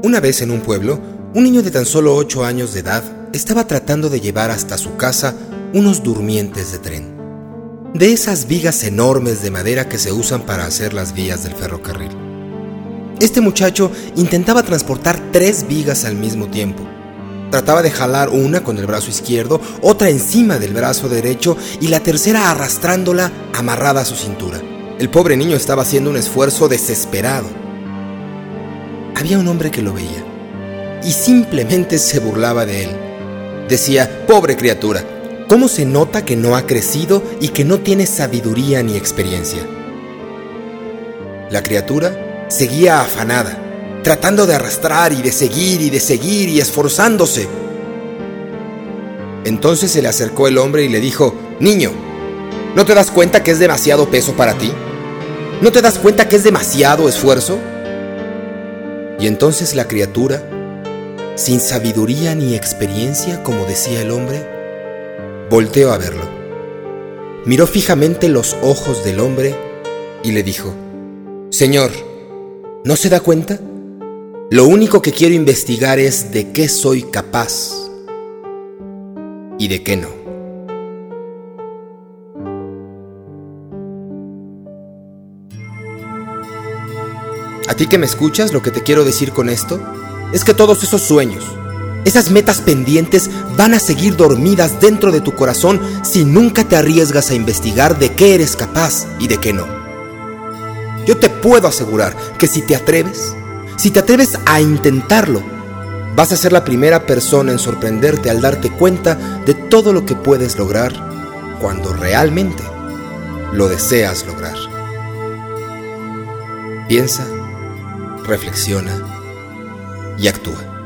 Una vez en un pueblo, un niño de tan solo 8 años de edad estaba tratando de llevar hasta su casa unos durmientes de tren. De esas vigas enormes de madera que se usan para hacer las vías del ferrocarril. Este muchacho intentaba transportar tres vigas al mismo tiempo. Trataba de jalar una con el brazo izquierdo, otra encima del brazo derecho y la tercera arrastrándola amarrada a su cintura. El pobre niño estaba haciendo un esfuerzo desesperado. Había un hombre que lo veía y simplemente se burlaba de él. Decía, pobre criatura, ¿cómo se nota que no ha crecido y que no tiene sabiduría ni experiencia? La criatura seguía afanada, tratando de arrastrar y de seguir y de seguir y esforzándose. Entonces se le acercó el hombre y le dijo, Niño, ¿no te das cuenta que es demasiado peso para ti? ¿No te das cuenta que es demasiado esfuerzo? Y entonces la criatura, sin sabiduría ni experiencia, como decía el hombre, volteó a verlo. Miró fijamente los ojos del hombre y le dijo, Señor, ¿no se da cuenta? Lo único que quiero investigar es de qué soy capaz y de qué no. A ti que me escuchas, lo que te quiero decir con esto es que todos esos sueños, esas metas pendientes van a seguir dormidas dentro de tu corazón si nunca te arriesgas a investigar de qué eres capaz y de qué no. Yo te puedo asegurar que si te atreves, si te atreves a intentarlo, vas a ser la primera persona en sorprenderte al darte cuenta de todo lo que puedes lograr cuando realmente lo deseas lograr. Piensa reflexiona y actúa.